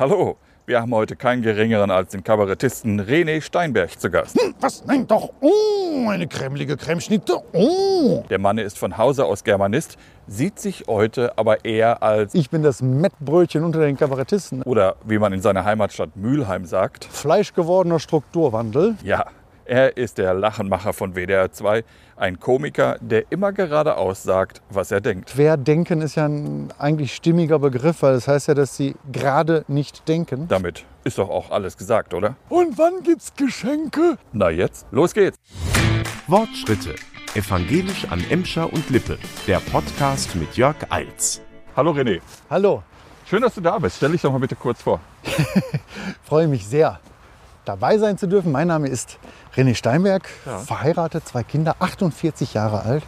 Hallo, wir haben heute keinen geringeren als den Kabarettisten René Steinberg zu Gast. Hm, was? Nein, doch. Oh, eine cremlige Cremschnitte. Oh. Der Mann ist von Hause aus Germanist, sieht sich heute aber eher als, Ich bin das Mettbrötchen unter den Kabarettisten. oder wie man in seiner Heimatstadt Mülheim sagt, Fleischgewordener Strukturwandel. ja, er ist der Lachenmacher von WDR 2, ein Komiker, der immer geradeaus sagt, was er denkt. Querdenken ist ja ein eigentlich stimmiger Begriff, weil das heißt ja, dass sie gerade nicht denken. Damit ist doch auch alles gesagt, oder? Und wann gibt's Geschenke? Na jetzt, los geht's. Wortschritte. Evangelisch an Emscher und Lippe. Der Podcast mit Jörg Eils. Hallo René, Hallo, schön, dass du da bist. Stell dich doch mal bitte kurz vor. freue mich sehr, dabei sein zu dürfen. Mein Name ist René Steinberg, Ja. verheiratet, zwei Kinder, 48 Jahre alt.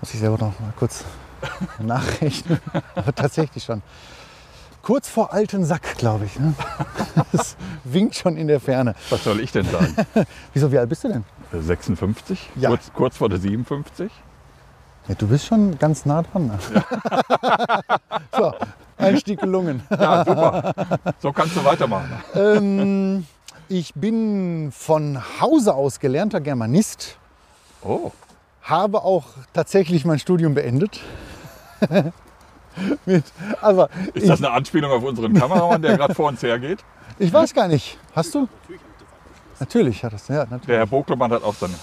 Muss ich selber noch mal kurz nachrechnen. Aber tatsächlich schon. Kurz vor alten Sack, glaube ich. Ne? Das winkt schon in der Ferne. Was soll ich denn sagen? Wieso, wie alt bist du denn? 56? Ja. Kurz, kurz vor der 57? Ja, du bist schon ganz nah dran. Ne? so, Einstieg gelungen. Ja, super. So kannst du weitermachen. ähm, ich bin von Hause aus gelernter Germanist, Oh, habe auch tatsächlich mein Studium beendet. Mit, aber ist das eine Anspielung auf unseren Kameramann, der gerade vor uns hergeht? ich weiß gar nicht. Hast du? Natürlich hat es, ja, natürlich. Der Herr Boklemann hat auch seine.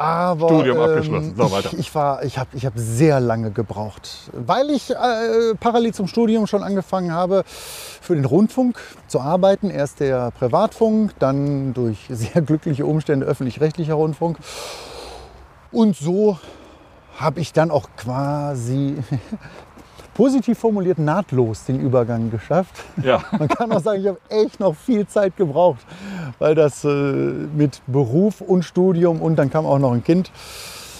Aber, Studium abgeschlossen. So, weiter. Ich, ich, war, ich habe ich hab sehr lange gebraucht, weil ich äh, parallel zum Studium schon angefangen habe, für den Rundfunk zu arbeiten. Erst der Privatfunk, dann durch sehr glückliche Umstände öffentlich-rechtlicher Rundfunk. Und so habe ich dann auch quasi positiv formuliert nahtlos den Übergang geschafft. Ja, Man kann auch sagen, ich habe echt noch viel Zeit gebraucht, weil das äh, mit Beruf und Studium und dann kam auch noch ein Kind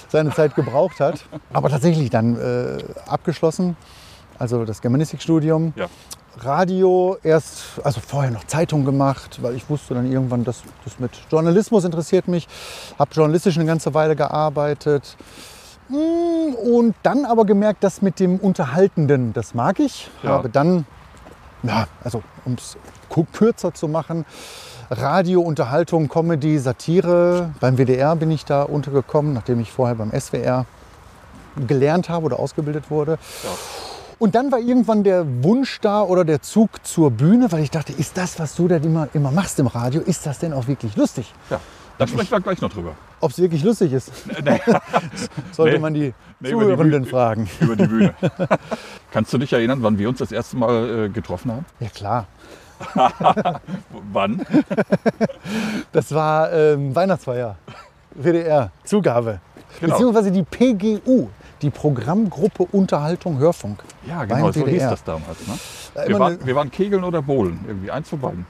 seine Zeit gebraucht hat. Aber tatsächlich dann äh, abgeschlossen, also das Germanistikstudium. ja. Radio erst, also vorher noch Zeitung gemacht, weil ich wusste dann irgendwann, dass das mit Journalismus interessiert mich. Habe journalistisch eine ganze Weile gearbeitet. Und dann aber gemerkt, dass mit dem Unterhaltenden, das mag ich. Ja. Habe dann, ja, also um es kürzer zu machen, Radio, Unterhaltung, Comedy, Satire. Beim WDR bin ich da untergekommen, nachdem ich vorher beim SWR gelernt habe oder ausgebildet wurde. Ja. Und dann war irgendwann der Wunsch da oder der Zug zur Bühne, weil ich dachte, ist das, was du da immer, immer machst im Radio, ist das denn auch wirklich lustig? ja. Da sprechen wir gleich noch drüber. Ob es wirklich lustig ist, sollte Nee. man die Nee, über die Zuhörenden fragen. über die Bühne. Kannst du dich erinnern, wann wir uns das erste Mal äh, getroffen haben? Ja klar, Wann? das war ähm, Weihnachtsfeier, WDR, Zugabe. Genau. Beziehungsweise die PGU, die Programmgruppe Unterhaltung Hörfunk. Ja, genau, so hieß WDR. das damals. Ne? War Wir, waren, wir waren Kegeln oder Bowlen, irgendwie eins von beiden.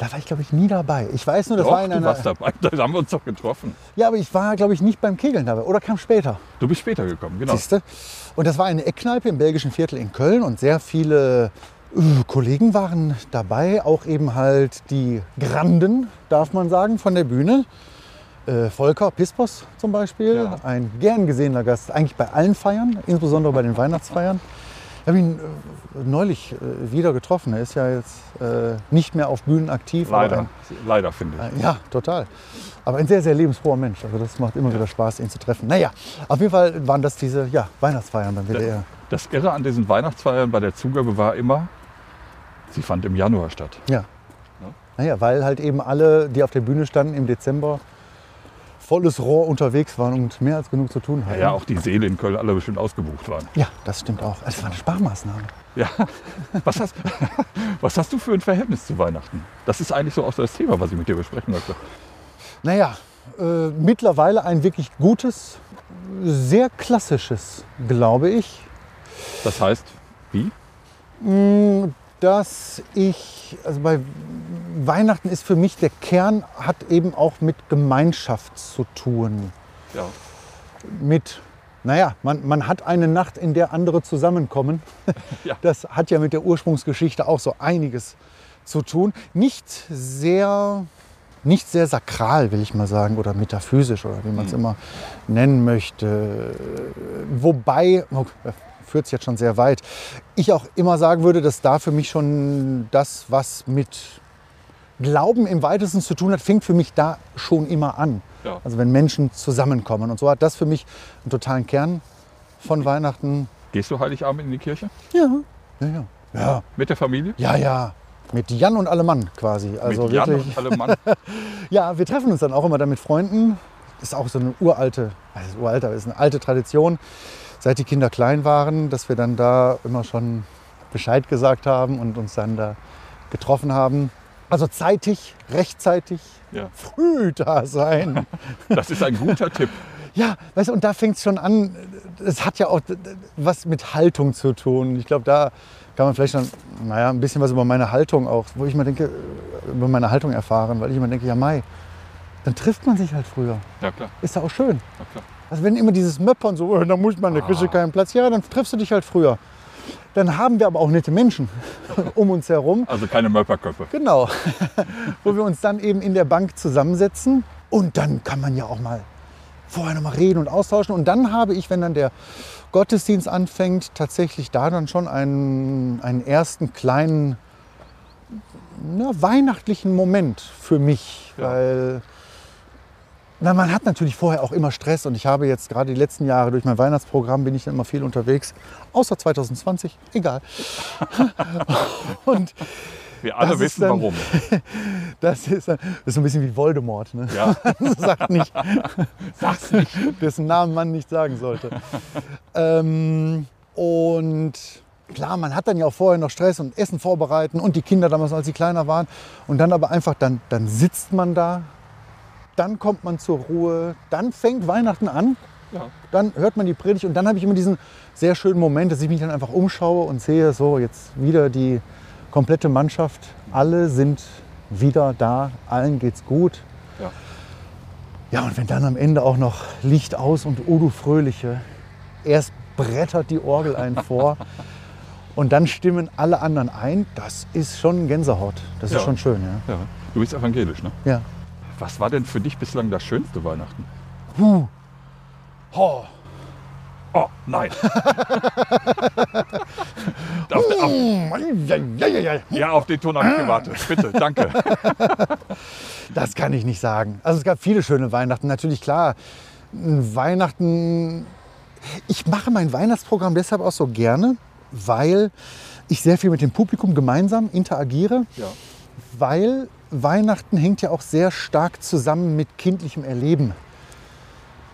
Da war ich, glaube ich, nie dabei. Ich weiß nur, das Doch, war in du einer. warst dabei, da haben wir uns doch getroffen. Ja, aber ich war, glaube ich, nicht beim Kegeln dabei. Oder kam später. Du bist später gekommen, genau. Siehste? Und das war eine Eckkneipe im belgischen Viertel in Köln und sehr viele äh, Kollegen waren dabei, auch eben halt die Granden, darf man sagen, von der Bühne. Äh, Volker Pispos zum Beispiel, Ja. ein gern gesehener Gast, eigentlich bei allen Feiern, insbesondere bei den Weihnachtsfeiern. Ich habe ihn äh, neulich äh, wieder getroffen. Er ist ja jetzt äh, nicht mehr auf Bühnen aktiv. Leider, ein- leider finde ich. äh, Ja, total. Aber ein sehr, sehr lebensfroher Mensch. Also das macht immer wieder Spaß, ihn zu treffen. Naja, auf jeden Fall waren das diese ja, Weihnachtsfeiern beim WDR. Das Irre an diesen Weihnachtsfeiern bei der Zugabe war immer, sie fand im Januar statt. Ja. Naja, weil halt eben alle, die auf der Bühne standen im Dezember, volles Rohr unterwegs waren und mehr als genug zu tun Ja, hatten. ja, auch die Seele in Köln alle bestimmt ausgebucht waren. Ja, das stimmt auch. Das war eine Sparmaßnahme. Ja. Was hast, was hast du für ein Verhältnis zu Weihnachten? Das ist eigentlich so auch das Thema, was ich mit dir besprechen möchte. Naja, äh, mittlerweile ein wirklich gutes, sehr klassisches, glaube ich. Das heißt, wie? Mm, Dass ich, also bei Weihnachten ist für mich der Kern, hat eben auch mit Gemeinschaft zu tun. Ja. Mit, naja, man, man hat eine Nacht, in der andere zusammenkommen. Ja. Das hat ja mit der Ursprungsgeschichte auch so einiges zu tun. Nicht sehr, nicht sehr sakral, will ich mal sagen, oder metaphysisch oder wie man es immer nennen möchte. Wobei, oh, führt es jetzt schon sehr weit. Ich auch immer sagen würde, dass da für mich schon das, was mit Glauben im weitesten zu tun hat, fängt für mich da schon immer an. Ja. Also wenn Menschen zusammenkommen. Und so hat das für mich einen totalen Kern von Weihnachten. Gehst du Heiligabend in die Kirche? Ja, ja, ja. Ja, Mit der Familie? ja, ja. Mit Jan und alle Mann quasi. Also Mit Jan wirklich. und alle Mann. Ja, wir treffen uns dann auch immer da mit Freunden. Ist auch so eine uralte, also uralte, ist eine alte Tradition, seit die Kinder klein waren, dass wir dann da immer schon Bescheid gesagt haben und uns dann da getroffen haben. Also zeitig, rechtzeitig, Ja. früh da sein. Das ist ein guter Tipp. Ja, weißt du, und da fängt es schon an. Es hat ja auch was mit Haltung zu tun. Ich glaube, da kann man vielleicht schon, naja, ein bisschen was über meine Haltung auch, wo ich mal denke, über meine Haltung erfahren, weil ich immer denke, ja, Mai, dann trifft man sich halt früher. Ja, klar. Ist ja auch schön. Ja, klar. Also wenn immer dieses Möppern so, oh, da muss man, da kriegst du keinen Platz, ja, dann triffst du dich halt früher. Dann haben wir aber auch nette Menschen um uns herum. Also keine Mörperköpfe. Genau. Wo wir uns dann eben in der Bank zusammensetzen. Und dann kann man ja auch mal vorher noch mal reden und austauschen. Und dann habe ich, wenn dann der Gottesdienst anfängt, tatsächlich da dann schon einen, einen ersten kleinen na, weihnachtlichen Moment für mich. Ja. Weil na, man hat natürlich vorher auch immer Stress. Und ich habe jetzt gerade die letzten Jahre durch mein Weihnachtsprogramm bin ich dann immer viel unterwegs. Außer 2020, egal. und Wir alle wissen dann- warum. das ist, das ist so ein bisschen wie Voldemort. Ne? Ja. Sagt nicht, sag's nicht, dessen Namen man nicht sagen sollte. ähm, und klar, man hat dann ja auch vorher noch Stress und Essen vorbereiten und die Kinder damals, als sie kleiner waren. Und dann aber einfach, dann, dann sitzt man da, dann kommt man zur Ruhe, dann fängt Weihnachten an. Ja. Dann hört man die Predigt und dann habe ich immer diesen sehr schönen Moment, dass ich mich dann einfach umschaue und sehe, so jetzt wieder die komplette Mannschaft. Alle sind wieder da, allen geht's gut. Ja. Ja, und wenn dann am Ende auch noch Licht aus und Udo Fröhliche, erst brettert die Orgel einen vor und dann stimmen alle anderen ein, das ist schon Gänsehaut. Das Ja. ist schon schön, ja. Ja. Du bist evangelisch, ne? ja. Was war denn für dich bislang das schönste Weihnachten? Huh. Oh. Oh, nein. auf, auf, Ja, ja, auf den Ton habe ich gewartet. Bitte, danke. Das kann ich nicht sagen. Also es gab viele schöne Weihnachten. Natürlich klar, Weihnachten. Ich mache mein Weihnachtsprogramm deshalb auch so gerne, weil ich sehr viel mit dem Publikum gemeinsam interagiere, Ja. weil Weihnachten hängt ja auch sehr stark zusammen mit kindlichem Erleben.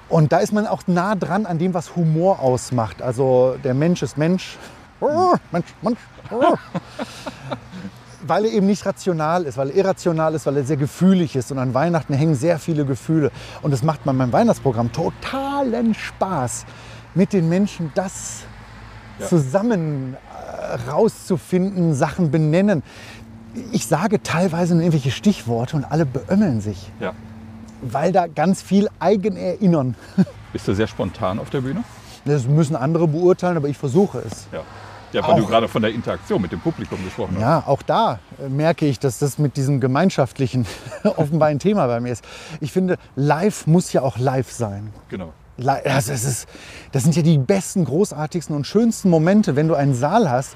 Und da ist man auch nah dran an dem, was Humor ausmacht. Also der Mensch ist Mensch. Oh, Mensch, Mensch. Oh. weil er eben nicht rational ist, weil er irrational ist, weil er sehr gefühlig ist. Und an Weihnachten hängen sehr viele Gefühle. Und es macht bei meinem Weihnachtsprogramm totalen Spaß, mit den Menschen das Ja. zusammen äh, rauszufinden, Sachen benennen. Ich sage teilweise nur irgendwelche Stichworte und alle beömmeln sich, ja. weil da ganz viel Eigenerinnern. Bist du sehr spontan auf der Bühne? Das müssen andere beurteilen, aber ich versuche es. Ja. Ja, weil du Auch. gerade von der Interaktion mit dem Publikum gesprochen hast. Ja, auch da äh, merke ich, dass das mit diesem Gemeinschaftlichen offenbar ein Thema bei mir ist. Ich finde, live muss ja auch live sein. Genau. Li- Also ist, das sind ja die besten, großartigsten und schönsten Momente, wenn du einen Saal hast,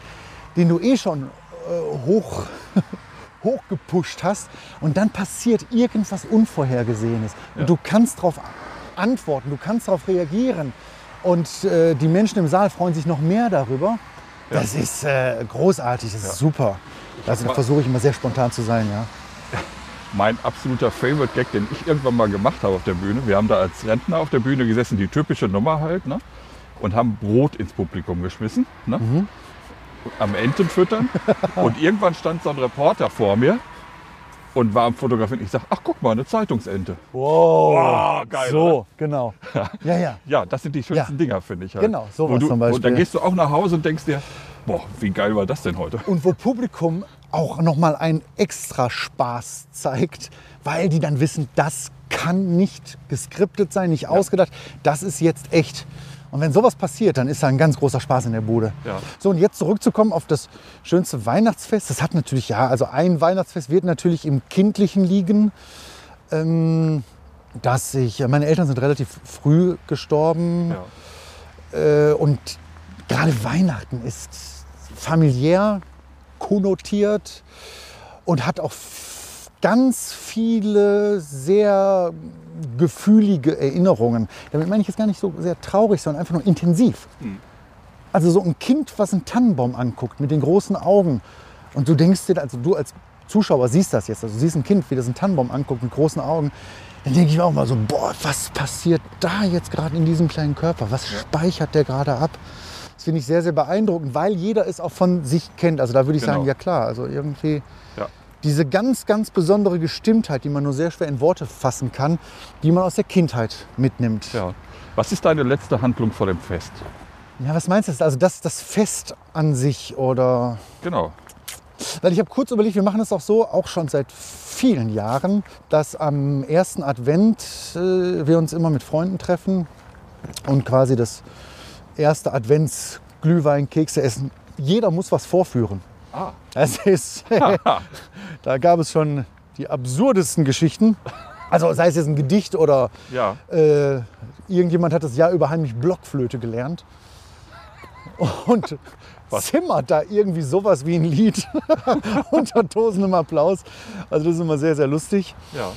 den du eh schon äh, hoch, hochgepusht hast und dann passiert irgendwas Unvorhergesehenes. Ja. Und du kannst darauf antworten, du kannst darauf reagieren. Und äh, die Menschen im Saal freuen sich noch mehr darüber. Ja. Das ist äh, großartig, das ist super. Also da versuche ich immer sehr spontan zu sein, ja. Mein absoluter Favorite Gag, den ich irgendwann mal gemacht habe auf der Bühne. Wir haben da als Rentner auf der Bühne gesessen, die typische Nummer halt, ne? Und haben Brot ins Publikum geschmissen, ne? Mhm. Am Enten füttern. und irgendwann stand so ein Reporter vor mir und war am Fotografieren. Ich sag, ach guck mal, eine Zeitungsente. Wow, Oh, geil, So, genau. Ja, ja. Ja, das sind die schönsten Ja. Dinger, finde ich halt. Genau, sowas Wo du, zum Und dann Beispiel. gehst du auch nach Hause und denkst dir, boah, wie geil war das denn heute? und wo Publikum auch noch mal einen extra Spaß zeigt, weil die dann wissen, das kann nicht geskriptet sein, nicht ausgedacht, das ist jetzt echt. Und wenn sowas passiert, dann ist da ein ganz großer Spaß in der Bude. Ja. So, und jetzt zurückzukommen auf das schönste Weihnachtsfest. Das hat natürlich, ja, also ein Weihnachtsfest wird natürlich im Kindlichen liegen. Ähm, dass ich, meine Eltern sind relativ früh gestorben. Ja. Äh, und gerade Weihnachten ist familiär konnotiert und hat auch ganz viele sehr gefühlige Erinnerungen. Damit meine ich jetzt gar nicht so sehr traurig, sondern einfach nur intensiv. Also so ein Kind, was einen Tannenbaum anguckt mit den großen Augen und du denkst dir, also du als Zuschauer siehst das jetzt, also du siehst ein Kind, wie das einen Tannenbaum anguckt mit großen Augen, dann denke ich mir auch mal so, boah, was passiert da jetzt gerade in diesem kleinen Körper? Was speichert der gerade ab? Das finde ich sehr, sehr beeindruckend, weil jeder es auch von sich kennt. Also da würde ich Genau. sagen, ja klar, also irgendwie Ja. Diese ganz, ganz besondere Gestimmtheit, die man nur sehr schwer in Worte fassen kann, die man aus der Kindheit mitnimmt. Ja. Was ist deine letzte Handlung vor dem Fest? Ja, was meinst du? Also das, das Fest an sich oder Genau. Weil ich habe kurz überlegt, wir machen das auch so, auch schon seit vielen Jahren, dass am ersten Advent äh, wir uns immer mit Freunden treffen und quasi das erste Adventsglühwein, Kekse essen. Jeder muss was vorführen. Ah. Das ist, da gab es schon die absurdesten Geschichten. Also sei es jetzt ein Gedicht oder Ja. äh, irgendjemand hat das Jahr über heimlich Blockflöte gelernt und zimmert da irgendwie sowas wie ein Lied unter tosendem Applaus. Also das ist immer sehr, sehr lustig Ja.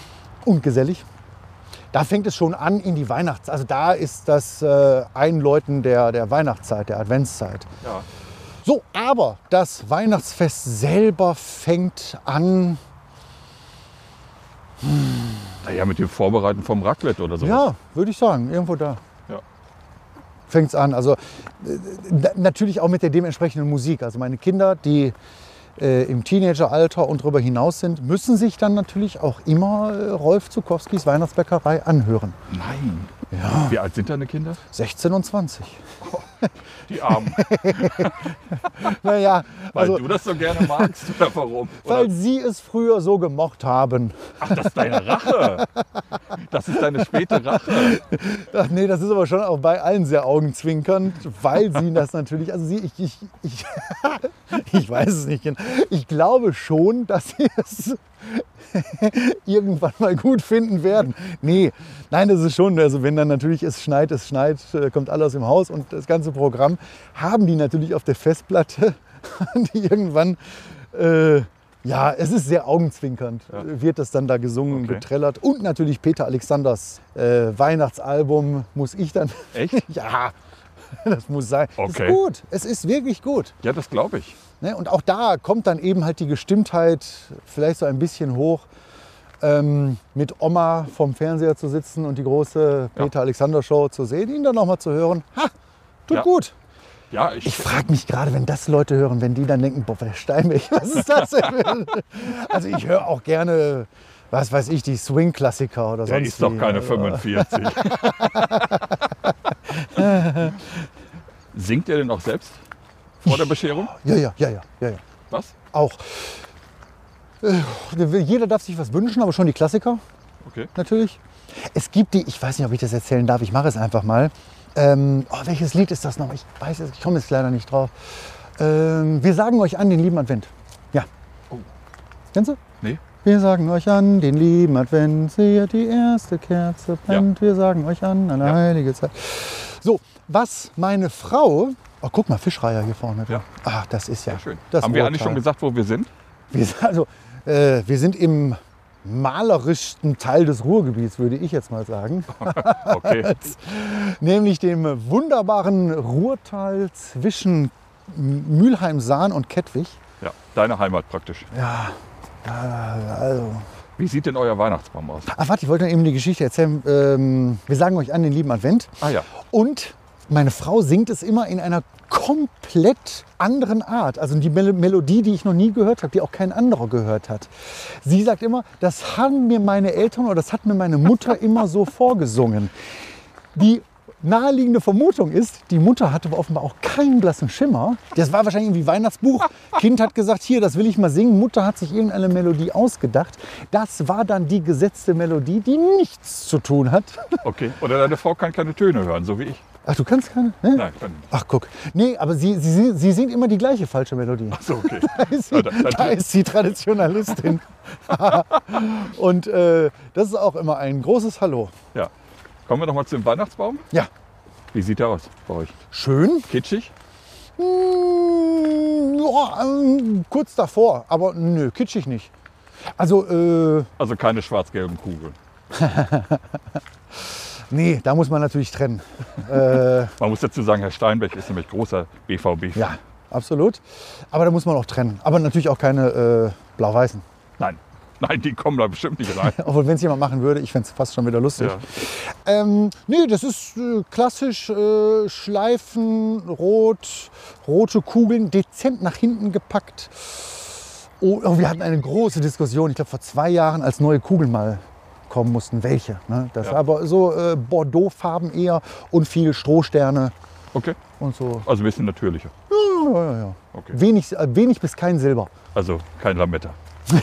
und gesellig. Da fängt es schon an in die Weihnachts... Also da ist das äh, Einläuten der, der Weihnachtszeit, der Adventszeit. Ja. So, aber das Weihnachtsfest selber fängt an... Naja, mit dem Vorbereiten vom Raclette oder so. Ja, würde ich sagen, irgendwo da. Ja. Fängt es an. Also äh, na- natürlich auch mit der dementsprechenden Musik. Also meine Kinder, die äh, im Teenageralter und darüber hinaus sind, müssen sich dann natürlich auch immer äh, Rolf Zukowskis Weihnachtsbäckerei anhören. Nein. Ja. Wie alt sind deine Kinder? 16 und 20. Die Armen. Naja, Weil also du das so gerne magst oder warum? weil Oder, sie es früher so gemocht haben. ach, das ist deine Rache. Das ist deine späte Rache. Ach nee, das ist aber schon auch bei allen sehr augenzwinkernd, weil sie das natürlich, also sie, ich, ich, ich, ich weiß es nicht genau. Ich glaube schon, dass sie es irgendwann mal gut finden werden. Nee, nein, das ist schon, also wenn dann natürlich es schneit, es schneit, äh, kommt alles im Haus und das ganze Programm haben die natürlich auf der Festplatte, die irgendwann, äh, ja, es ist sehr augenzwinkernd, äh, wird das dann da gesungen und Okay. getrellert. Und natürlich Peter Alexanders äh, Weihnachtsalbum muss ich dann, Echt? ja, das muss sein. Es Okay. ist gut, es ist wirklich gut. Ja, das glaube ich. Ne? Und auch da kommt dann eben halt die Gestimmtheit vielleicht so ein bisschen hoch, ähm, mit Oma vom Fernseher zu sitzen und die große Peter Alexander Show zu sehen, ihn dann nochmal zu hören. Ha, tut Ja. gut. Ja, ich, Ich frage mich gerade, wenn das Leute hören, wenn die dann denken, boah, der Steinweg, was ist das denn? also ich höre auch gerne, was weiß ich, die Swing-Klassiker oder der sonst ist doch wie. keine Also, 45. Singt er denn auch selbst vor der Bescherung? Ja, ja, ja, ja, ja, ja. Was? Auch. Äh, Jeder darf sich was wünschen, aber schon die Klassiker. Okay. natürlich. Es gibt die, ich weiß nicht, ob ich das erzählen darf, ich mache es einfach mal. Ähm, oh, welches Lied ist das noch? Ich weiß es, ich komme jetzt leider nicht drauf. Ähm, wir sagen euch an den lieben Advent. Ja. Oh. Kennst du? Nee. Wir sagen euch an den lieben Advent, seht die erste Kerze brennt. Wir sagen euch an eine Ja. heilige Zeit. So, was meine Frau, oh guck mal, Fischreiher hier vorne. Ja. Ah, das ist ja Sehr schön. Haben wir eigentlich schon gesagt, wo wir sind? Wir, also, äh, wir sind im malerischsten Teil des Ruhrgebiets, würde ich jetzt mal sagen. Okay. Nämlich dem wunderbaren Ruhrtal zwischen Mülheim-Sahn und Kettwig. Ja, deine Heimat praktisch. Ja, also. Wie sieht denn euer Weihnachtsbaum aus? Ach, warte, ich wollte noch eben die Geschichte erzählen. Ähm, wir sagen euch an den lieben Advent. Ah ja. Und meine Frau singt es immer in einer komplett anderen Art. Also die Mel Melodie, die ich noch nie gehört habe, die auch kein anderer gehört hat. Sie sagt immer, das haben mir meine Eltern oder das hat mir meine Mutter immer so vorgesungen. Die naheliegende Vermutung ist, die Mutter hatte aber offenbar auch keinen blassen Schimmer. Das war wahrscheinlich irgendwie Weihnachtsbuch. Kind hat gesagt, hier, das will ich mal singen. Mutter hat sich irgendeine Melodie ausgedacht. Das war dann die gesetzte Melodie, die nichts zu tun hat. Okay. Oder deine Frau kann keine Töne hören, so wie ich. Ach, du kannst keine? Ne? Nein, kann nicht. Ach, guck. Nee, aber sie, sie, sie singt immer die gleiche falsche Melodie. Ach so, okay. Da ist sie, Ja, da- da- ist sie Traditionalistin. Und äh, das ist auch immer ein großes Hallo. Ja. Kommen wir noch mal zum Weihnachtsbaum. Ja, Wie sieht der aus bei euch? schön. Kitschig? Mm, ja, ähm, kurz davor, aber nö, kitschig nicht. Also, äh, Also keine schwarz-gelben Kugeln. nee, da muss man natürlich trennen. äh, Man muss dazu sagen, Herr Steinbeck ist nämlich großer BVB. ja, absolut. Aber da muss man auch trennen. Aber natürlich auch keine äh, blau-weißen. Nein, nein, die kommen da bestimmt nicht rein. Obwohl, wenn es jemand machen würde, ich fände es fast schon wieder lustig. Ja. Ähm, nee, das ist äh, klassisch äh, Schleifen, rot, rote Kugeln, dezent nach hinten gepackt. Oh, oh, wir hatten eine große Diskussion, ich glaube vor zwei Jahren, als neue Kugeln mal kommen mussten. Welche? Ne? Das Ja. aber so äh, Bordeaux-Farben eher und viel Strohsterne Okay, und so. also ein bisschen natürlicher. Ja, ja, ja. Okay. Wenig, äh, wenig bis kein Silber. Also kein Lametta.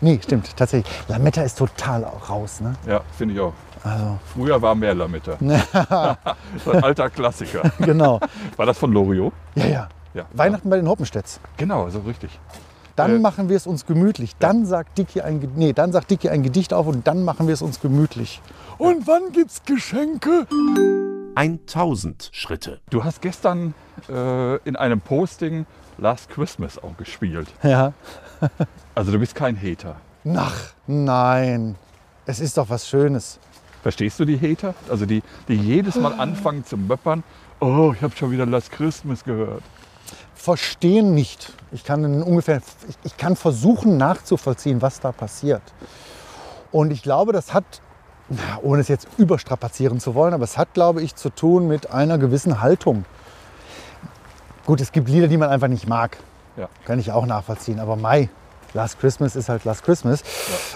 Nee, stimmt, tatsächlich. Lametta ist total auch raus. Ne? Ja, finde ich auch. Also, Früher war mehr Lametta. ein alter Klassiker. genau. War das von Loriot? Ja, ja. Ja. Weihnachten bei den Hoppenstedts. Genau, so richtig. Dann Äh, machen wir es uns gemütlich. Dann sagt Dicky ein, nee, dann sagt Dicky ein Gedicht auf und dann machen wir es uns gemütlich. Und wann gibt's Geschenke? 1000 Schritte. Du hast gestern äh, in einem Posting Last Christmas auch gespielt. Ja. Also du bist kein Hater. Nach, nein. Es ist doch was Schönes. Verstehst du die Hater? Also die, die jedes Mal anfangen zu möppern. Oh, ich habe schon wieder Last Christmas gehört. Verstehen nicht. Ich kann ungefähr, ich, ich kann versuchen nachzuvollziehen, was da passiert. Und ich glaube, das hat, ohne es jetzt überstrapazieren zu wollen, aber es hat, glaube ich, zu tun mit einer gewissen Haltung. Gut, es gibt Lieder, die man einfach nicht mag. Ja. Kann ich auch nachvollziehen. Aber Mai, Last Christmas ist halt Last Christmas.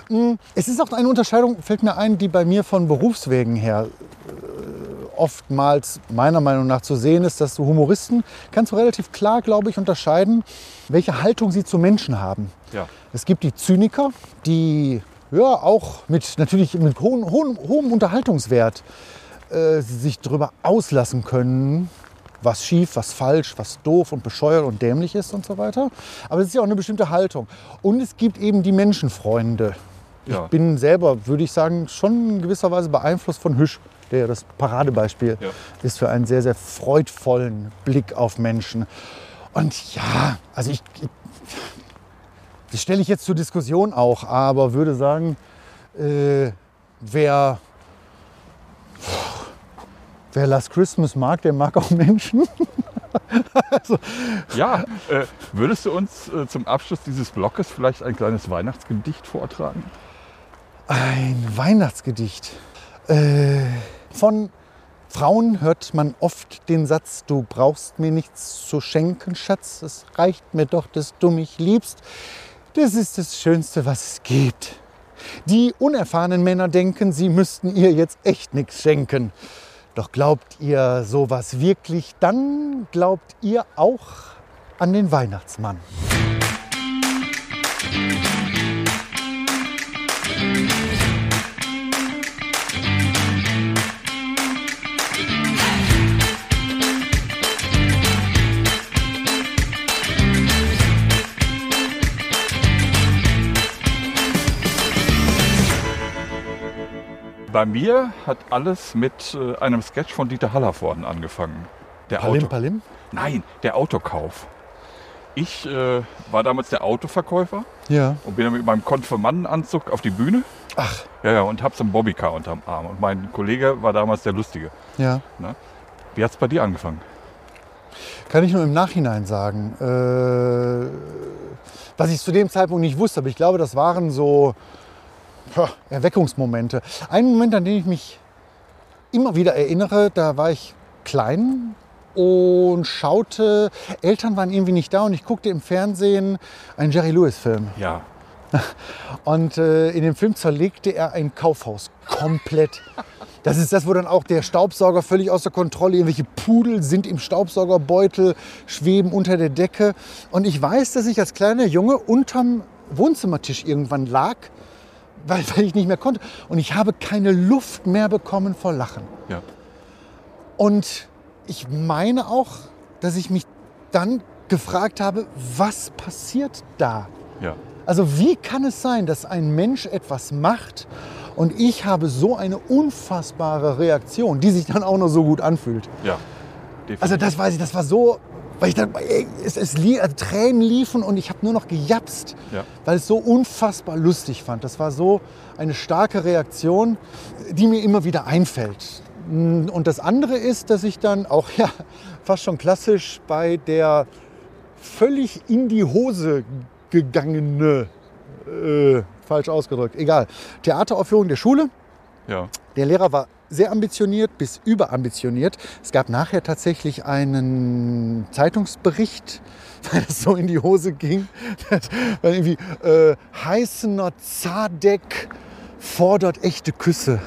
Mm, Es ist auch eine Unterscheidung, fällt mir ein, die bei mir von Berufswegen her äh, oftmals meiner Meinung nach zu sehen ist, dass du Humoristen kannst du relativ klar, glaube ich, unterscheiden, welche Haltung sie zu Menschen haben. Ja. Es gibt die Zyniker, die ja auch mit natürlich mit hohem, hohem, hohem Unterhaltungswert äh, sich darüber auslassen können, was schief, was falsch, was doof und bescheuert und dämlich ist und so weiter. Aber es ist ja auch eine bestimmte Haltung. Und es gibt eben die Menschenfreunde. Ja. Ich bin selber, würde ich sagen, schon in gewisser Weise beeinflusst von Hüsch, der das Paradebeispiel Ja. ist für einen sehr, sehr freudvollen Blick auf Menschen. Und ja, also ich, ich das stelle ich jetzt zur Diskussion auch, aber würde sagen, äh, wer, wer Last Christmas mag, der mag auch Menschen. Ja, äh, würdest du uns äh, zum Abschluss dieses Blockes vielleicht ein kleines Weihnachtsgedicht vortragen? Ein Weihnachtsgedicht. Äh, von Frauen hört man oft den Satz, du brauchst mir nichts zu schenken, Schatz, es reicht mir doch, dass du mich liebst. Das ist das Schönste, was es gibt. Die unerfahrenen Männer denken, sie müssten ihr jetzt echt nichts schenken. Doch glaubt ihr sowas wirklich, dann glaubt ihr auch an den Weihnachtsmann. Bei mir hat alles mit äh, einem Sketch von Dieter Hallervorden angefangen. Der Palim, Auto Palim? Nein, der Autokauf. Ich äh, war damals der Autoverkäufer Ja. und bin dann mit meinem Konfirmandenanzug auf die Bühne. Ach, Ja, ja, und hab so ein Bobbycar unterm Arm. Und mein Kollege war damals der Lustige. ja. Wie hat's bei dir angefangen? Kann ich nur im Nachhinein sagen. Äh, was ich zu dem Zeitpunkt nicht wusste, aber ich glaube, das waren so Erweckungsmomente. Ein Moment, an den ich mich immer wieder erinnere, da war ich klein und schaute, Eltern waren irgendwie nicht da und ich guckte im Fernsehen einen Jerry Lewis-Film. Ja, Und äh, in dem Film zerlegte er ein Kaufhaus komplett. Das ist das, wo dann auch der Staubsauger völlig außer Kontrolle, irgendwelche Pudel sind im Staubsaugerbeutel, schweben unter der Decke. Und ich weiß, dass ich als kleiner Junge unterm Wohnzimmertisch irgendwann lag, weil, weil ich nicht mehr konnte. Und ich habe keine Luft mehr bekommen vor Lachen. ja. Und ich meine auch, dass ich mich dann gefragt habe, was passiert da? Ja, Also wie kann es sein, dass ein Mensch etwas macht und ich habe so eine unfassbare Reaktion, die sich dann auch noch so gut anfühlt? ja. definitiv. Also das weiß ich, das war so, weil ich dann, ey, es, es lie also Tränen liefen und ich habe nur noch gejapst, Ja. weil ich es so unfassbar lustig fand. Das war so eine starke Reaktion, die mir immer wieder einfällt. Und das andere ist, dass ich dann auch ja, fast schon klassisch bei der völlig in die Hose gegangene, äh, falsch ausgedrückt, egal, Theateraufführung der Schule. ja. Der Lehrer war sehr ambitioniert bis überambitioniert. Es gab nachher tatsächlich einen Zeitungsbericht, weil es so in die Hose ging. weil irgendwie äh, Heißener Zadek fordert echte Küsse.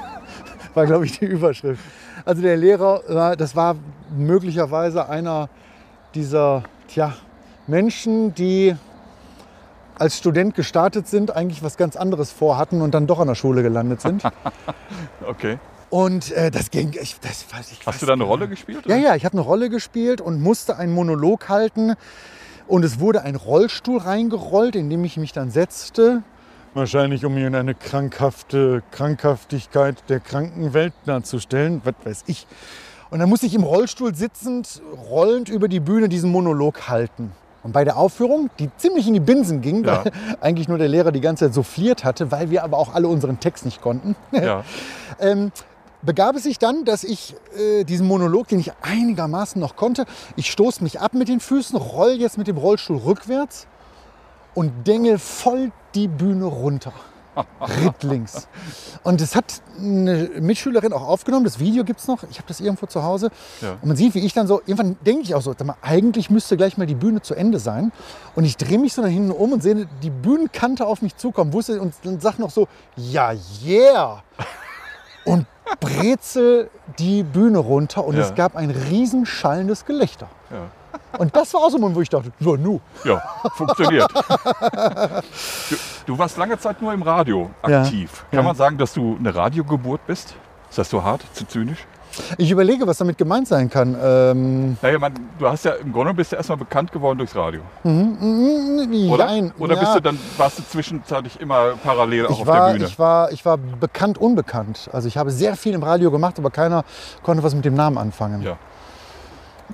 War, glaube ich, die Überschrift. Also der Lehrer, das war möglicherweise einer dieser tja, Menschen, die als Student gestartet sind, eigentlich was ganz anderes vorhatten und dann doch an der Schule gelandet sind. Okay. Und äh, das ging, ich, das weiß ich. Hast du da eine Rolle gespielt? Ja, ja, ich habe eine Rolle gespielt und musste einen Monolog halten. Und es wurde ein Rollstuhl reingerollt, in dem ich mich dann setzte. Wahrscheinlich, um mir in eine krankhafte Krankhaftigkeit der Krankenwelt darzustellen, was weiß ich. Und dann musste ich im Rollstuhl sitzend, rollend über die Bühne diesen Monolog halten. Und bei der Aufführung, die ziemlich in die Binsen ging, Ja. weil eigentlich nur der Lehrer die ganze Zeit souffliert hatte, weil wir aber auch alle unseren Text nicht konnten, Ja. ähm, begab es sich dann, dass ich äh, diesen Monolog, den ich einigermaßen noch konnte, ich stoße mich ab mit den Füßen, roll jetzt mit dem Rollstuhl rückwärts und dengel voll die Bühne runter. Rittlings. Und das hat eine Mitschülerin auch aufgenommen. Das Video gibt es noch. Ich habe das irgendwo zu Hause. Ja. Und man sieht, wie ich dann so, irgendwann denke ich auch so, mal, eigentlich müsste gleich mal die Bühne zu Ende sein. Und ich drehe mich so nach hinten um und sehe die Bühnenkante auf mich zukommen. Wusste und dann sag noch so, ja, yeah. Und brezel die Bühne runter und Ja. es gab ein riesenschallendes Gelächter. Ja. Und das war auch so ein Moment, wo ich dachte, ja, nu. Ja, funktioniert. Du, du warst lange Zeit nur im Radio Ja, aktiv. Kann ja. man sagen, dass du eine Radiogeburt bist? Ist das so hart, zu zynisch? Ich überlege, was damit gemeint sein kann. Ähm, Naja, man, du hast ja im Grunde bist du erstmal bekannt geworden durchs Radio. mm, Oder? jein, Oder bist ja. du dann, warst du zwischenzeitlich immer parallel auch ich auf war, der Bühne? Ich war, ich war bekannt, unbekannt. Also ich habe sehr viel im Radio gemacht, aber keiner konnte was mit dem Namen anfangen. Ja.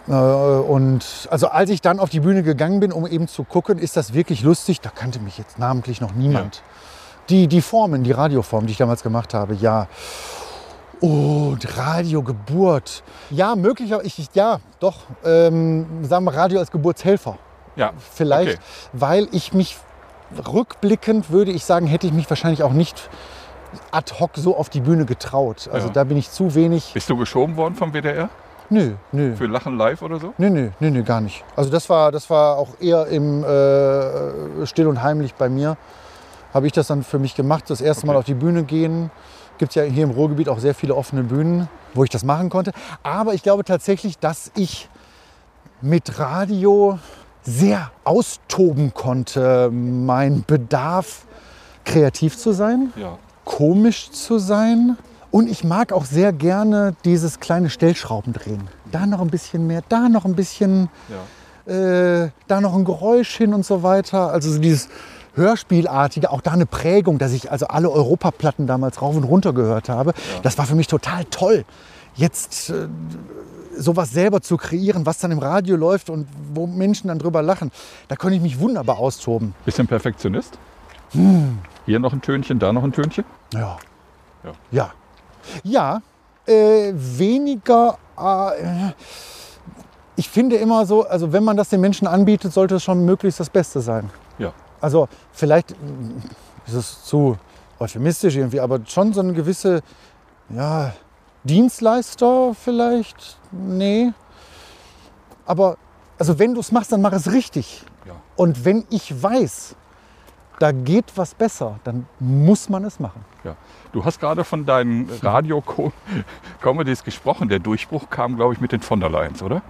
Äh, und also als ich dann auf die Bühne gegangen bin, um eben zu gucken, ist das wirklich lustig, da kannte mich jetzt namentlich noch niemand. Die, die Formen, die Radioformen, die ich damals gemacht habe, ja. Und Radiogeburt. Ja, möglicherweise, ich, ja, doch, ähm, sagen wir Radio als Geburtshelfer. Ja, Vielleicht, Okay. weil ich mich rückblickend, würde ich sagen, hätte ich mich wahrscheinlich auch nicht ad hoc so auf die Bühne getraut. Also Ja. da bin ich zu wenig. Bist du geschoben worden vom WDR? Nö, nö. Für Lachen live oder so? Nö, nö, nö, nö, gar nicht. Also das war, das war auch eher im äh, Still und Heimlich bei mir. Habe ich das dann für mich gemacht. Das erste Mal Okay. auf die Bühne gehen. Gibt ja hier im Ruhrgebiet auch sehr viele offene Bühnen, wo ich das machen konnte. Aber ich glaube tatsächlich, dass ich mit Radio sehr austoben konnte. Mein Bedarf, kreativ zu sein, Ja. komisch zu sein. Und ich mag auch sehr gerne dieses kleine Stellschraubendrehen. Da noch ein bisschen mehr, da noch ein bisschen, ja. äh, da noch ein Geräusch hin und so weiter. Also so dieses Hörspielartige, auch da eine Prägung, dass ich also alle Europaplatten damals rauf und runter gehört habe. Das war für mich total toll. Jetzt äh, sowas selber zu kreieren, was dann im Radio läuft und wo Menschen dann drüber lachen, da konnte ich mich wunderbar austoben. Bisschen Perfektionist? Hier noch ein Tönchen, da noch ein Tönchen? Ja. Ja. Ja. Ja, äh, weniger. Äh, ich finde immer so, also wenn man das den Menschen anbietet, sollte es schon möglichst das Beste sein. Ja. Also vielleicht ist es zu euphemistisch irgendwie, aber schon so eine gewisse, ja, Dienstleister vielleicht? Nee. Aber also wenn du es machst, dann mach es richtig. Ja. Und wenn ich weiß, da geht was besser, dann muss man es machen. ja. Du hast gerade von deinen Radio-Comedies gesprochen. Der Durchbruch kam, glaube ich, mit den von der Leyen's, oder?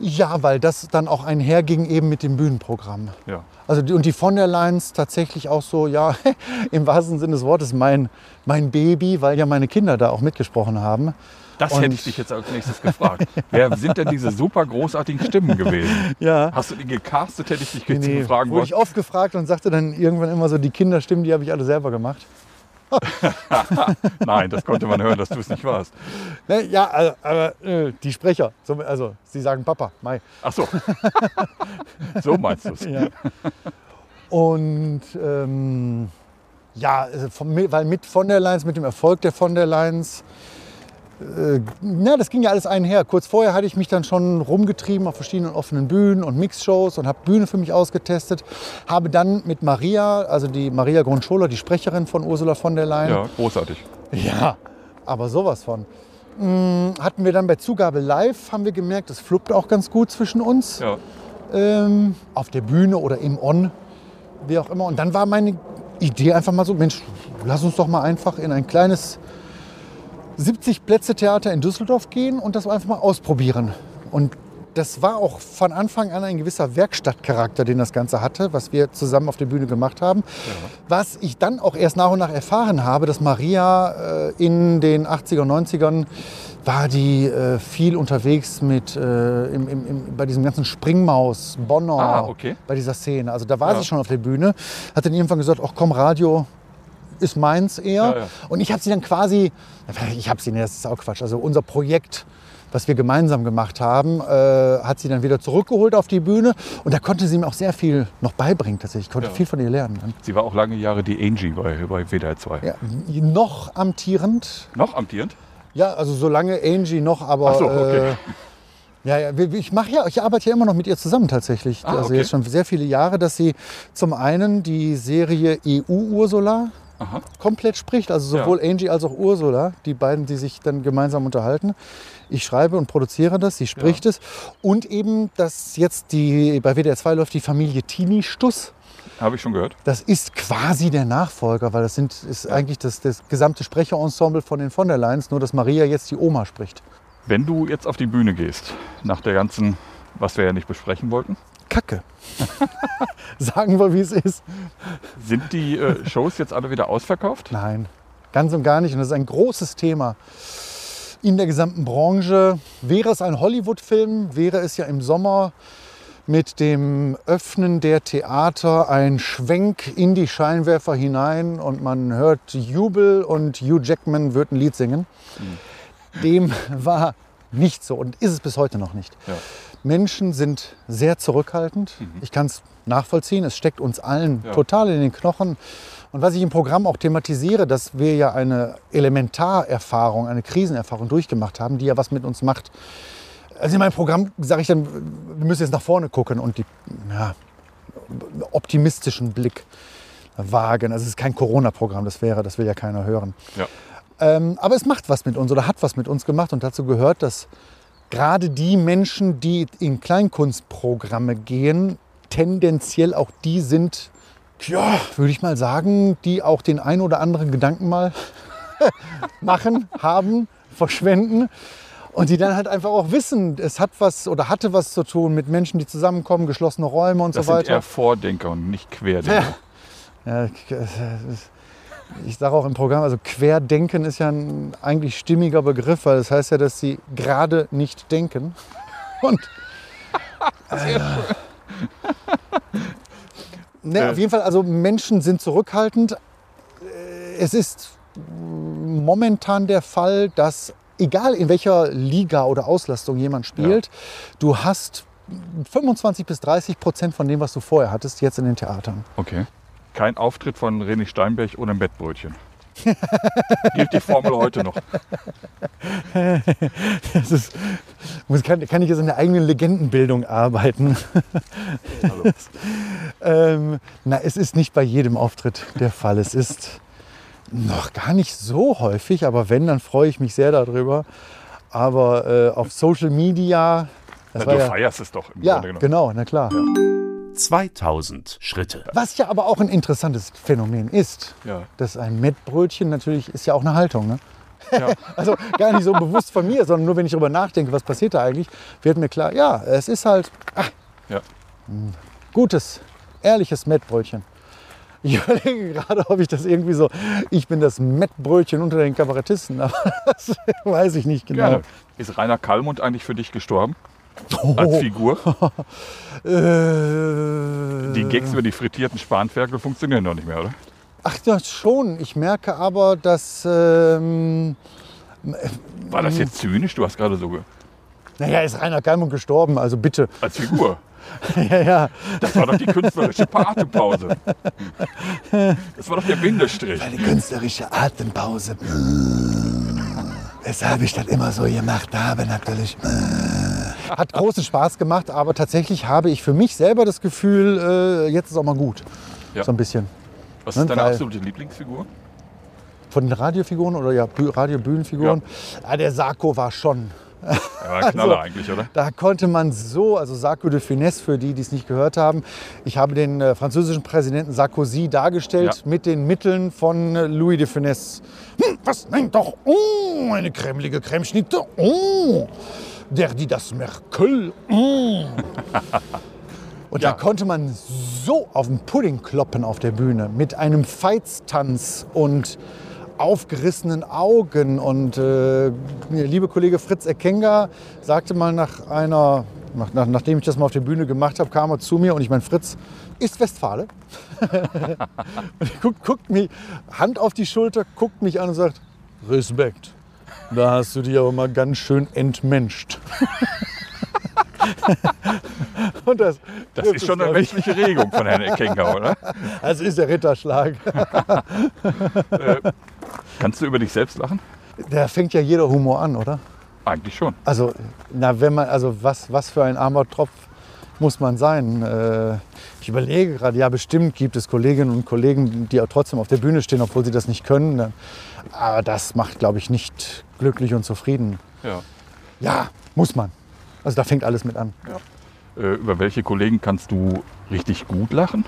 Ja, weil das dann auch einherging eben mit dem Bühnenprogramm. Ja. Also die, und die von der Leyen's tatsächlich auch so, ja, im wahrsten Sinne des Wortes mein, mein Baby, weil ja meine Kinder da auch mitgesprochen haben. Das Und- hätte ich dich jetzt als nächstes gefragt. Wer sind denn diese super großartigen Stimmen gewesen? Ja. Hast du die gecastet, hätte ich dich Nee, fragen wurde ich oft gefragt und sagte dann irgendwann immer so, die Kinderstimmen, die habe ich alle selber gemacht. Nein, das konnte man hören, dass du es nicht warst. Ne, ja, also, aber äh, die Sprecher, so, also sie sagen Papa, Mai. Ach so. so meinst du es. Ja. Und ähm, ja, also von, weil mit von der Leyen's, mit dem Erfolg der von der Leyen's, äh, na, das ging ja alles einher. Kurz vorher hatte ich mich dann schon rumgetrieben auf verschiedenen offenen Bühnen und Mixshows und habe Bühne für mich ausgetestet. Habe dann mit Maria, also die Maria Grundscholer, die Sprecherin von Ursula von der Leyen, Ja, großartig. ja, aber sowas von. Mm, Hatten wir dann bei Zugabe live, haben wir gemerkt, das fluppt auch ganz gut zwischen uns. Ja. Ähm, auf der Bühne oder im On, wie auch immer. Und dann war meine Idee einfach mal so, Mensch, lass uns doch mal einfach in ein kleines 70-Plätze-Theater in Düsseldorf gehen und das einfach mal ausprobieren. Und das war auch von Anfang an ein gewisser Werkstattcharakter, den das Ganze hatte, was wir zusammen auf der Bühne gemacht haben. Was ich dann auch erst nach und nach erfahren habe, dass Maria äh, in den 80er, 90ern war die äh, viel unterwegs mit, äh, im, im, im, bei diesem ganzen Springmaus, Bonner, Ah, okay. bei dieser Szene. Also da war Ja. sie schon auf der Bühne, hat dann irgendwann gesagt, ach komm, Radio ist meins eher. Ja, ja. Und ich habe sie dann quasi, ich habe sie, nee, das ist auch Quatsch, also unser Projekt, was wir gemeinsam gemacht haben, äh, hat sie dann wieder zurückgeholt auf die Bühne. Und da konnte sie mir auch sehr viel noch beibringen tatsächlich. Ich konnte Ja. viel von ihr lernen. dann. Sie war auch lange Jahre die Angie bei, bei WDR 2. Ja, noch amtierend. Noch amtierend? Ja, also solange Angie noch, aber. Ach so, okay. äh, ja, ich mache ja, ich arbeite ja immer noch mit ihr zusammen tatsächlich. Ah, also okay. jetzt schon sehr viele Jahre, dass sie zum einen die Serie EU Ursula Aha. komplett spricht, also sowohl Angie als auch Ursula, die beiden, die sich dann gemeinsam unterhalten. Ich schreibe und produziere das, sie spricht es. Und eben, dass jetzt die, bei WDR 2 läuft die Familie Tini Stuss. Habe ich schon gehört. Das ist quasi der Nachfolger, weil das sind, ist eigentlich das, das gesamte Sprecherensemble von den von der Leyen's, nur dass Maria jetzt die Oma spricht. Wenn du jetzt auf die Bühne gehst, nach der ganzen, was wir ja nicht besprechen wollten, Kacke. Sagen wir, wie es ist. sind die äh, Shows jetzt alle wieder ausverkauft? Nein, ganz und gar nicht. Und das ist ein großes Thema in der gesamten Branche. Wäre es ein Hollywood-Film, wäre es ja im Sommer mit dem Öffnen der Theater ein Schwenk in die Scheinwerfer hinein und man hört Jubel und Hugh Jackman wird ein Lied singen. Dem war nicht so und ist es bis heute noch nicht. Ja. Menschen sind sehr zurückhaltend. Ich kann es nachvollziehen. Es steckt uns allen Ja. total in den Knochen. Und was ich im Programm auch thematisiere, dass wir ja eine Elementarerfahrung, eine Krisenerfahrung durchgemacht haben, die ja was mit uns macht. Also in meinem Programm sage ich dann, wir müssen jetzt nach vorne gucken und die ja, optimistischen Blick wagen. Also es ist kein Corona-Programm, das wäre, das will ja keiner hören. Ja. Ähm, aber es macht was mit uns oder hat was mit uns gemacht und dazu gehört, dass gerade die Menschen, die in Kleinkunstprogramme gehen, tendenziell auch die sind, ja, würde ich mal sagen, die auch den ein oder anderen Gedanken mal machen, haben, verschwenden. Und die dann halt einfach auch wissen, es hat was oder hatte was zu tun mit Menschen, die zusammenkommen, geschlossene Räume und Das so sind weiter. eher Vordenker und nicht Querdenker. Ja, ich sage auch im Programm, also Querdenken ist ja ein eigentlich stimmiger Begriff, weil das heißt ja, dass sie gerade nicht denken. Und ne, Äh. auf jeden Fall, also Menschen sind zurückhaltend. Äh, Es ist momentan der Fall, dass egal in welcher Liga oder Auslastung jemand spielt, du hast 25 bis 30 Prozent von dem, was du vorher hattest, jetzt in den Theatern. Okay. Kein Auftritt von René Steinberg ohne ein Bettbrötchen. Gilt die Formel heute noch? Das ist, muss, kann, kann ich jetzt in der eigenen Legendenbildung arbeiten? Hallo. Ähm, na, es ist nicht bei jedem Auftritt der Fall. Es ist noch gar nicht so häufig, aber wenn, dann freue ich mich sehr darüber. Aber äh, auf Social Media, Na, du ja, feierst es doch im ja, Grunde genommen. genau, na klar. 2000 Schritte. Was ja aber auch ein interessantes Phänomen ist, Ja. dass ein Mettbrötchen natürlich ist ja auch eine Haltung. Ne? Ja. Also gar nicht so bewusst von mir, sondern nur wenn ich darüber nachdenke, was passiert da eigentlich, wird mir klar, ja, es ist halt ah, Ja. gutes, ehrliches Mettbrötchen. Ich überlege gerade, ob ich das irgendwie so, ich bin das Mettbrötchen unter den Kabarettisten, aber das weiß ich nicht genau. Gerne. Ist Rainer Kallmund eigentlich für dich gestorben? Als Oh, Figur? äh, Die Gags über die frittierten Spanferkel funktionieren doch nicht mehr, oder? Ach ja, schon. Ich merke aber, dass. Ähm, War das jetzt zynisch? Du hast gerade so ge naja, ist Rainer Gallmund gestorben, also bitte. als Figur. ja, ja. Das war doch die künstlerische Atempause. Das war doch der Bindestrich. Eine künstlerische Atempause. Weshalb ich das immer so gemacht habe, natürlich. Hat großen Spaß gemacht, aber tatsächlich habe ich für mich selber das Gefühl, äh, jetzt ist auch mal gut. Ja. So ein bisschen. Was ist deine Weil- absolute Lieblingsfigur? Von den Radiofiguren oder ja, Bü- Radiobühnenfiguren. Ah, der Sarko war schon. Er war ein Knaller Also- eigentlich, oder? Da konnte man so, also Sarko de Finesse, für die, die es nicht gehört haben. Ich habe den äh, französischen Präsidenten Sarkozy dargestellt Ja. mit den Mitteln von äh, Louis de Finesse. Hm, was? Nein, doch. Oh, eine cremlige Cremeschnitte. Oh, der, die das Merkel. Mm. Und Ja. da konnte man so auf den Pudding kloppen auf der Bühne mit einem Feiztanz und aufgerissenen Augen. Und äh, der liebe Kollege Fritz Ekenga sagte mal nach einer, nach, nach, nachdem ich das mal auf der Bühne gemacht habe, kam er zu mir und ich meine, Fritz ist Westfale. und er guckt, guckt mich, Hand auf die Schulter, guckt mich an und sagt, Respekt. Da hast du dich aber mal ganz schön entmenscht. und das, Das ist schon eine menschliche Regung von Herrn Eckenga, oder? Das ist der Ritterschlag. Kannst du über dich selbst lachen? Da fängt ja jeder Humor an, oder? Eigentlich schon. Also, na, wenn man, also was, was für ein armer Tropf muss man sein? Äh, ich überlege gerade, ja, bestimmt gibt es Kolleginnen und Kollegen, die auch trotzdem auf der Bühne stehen, obwohl sie das nicht können. Aber das macht, glaube ich, nicht glücklich und zufrieden. Ja. Ja, muss man. Also da fängt alles mit an. Äh, über welche Kollegen kannst du richtig gut lachen?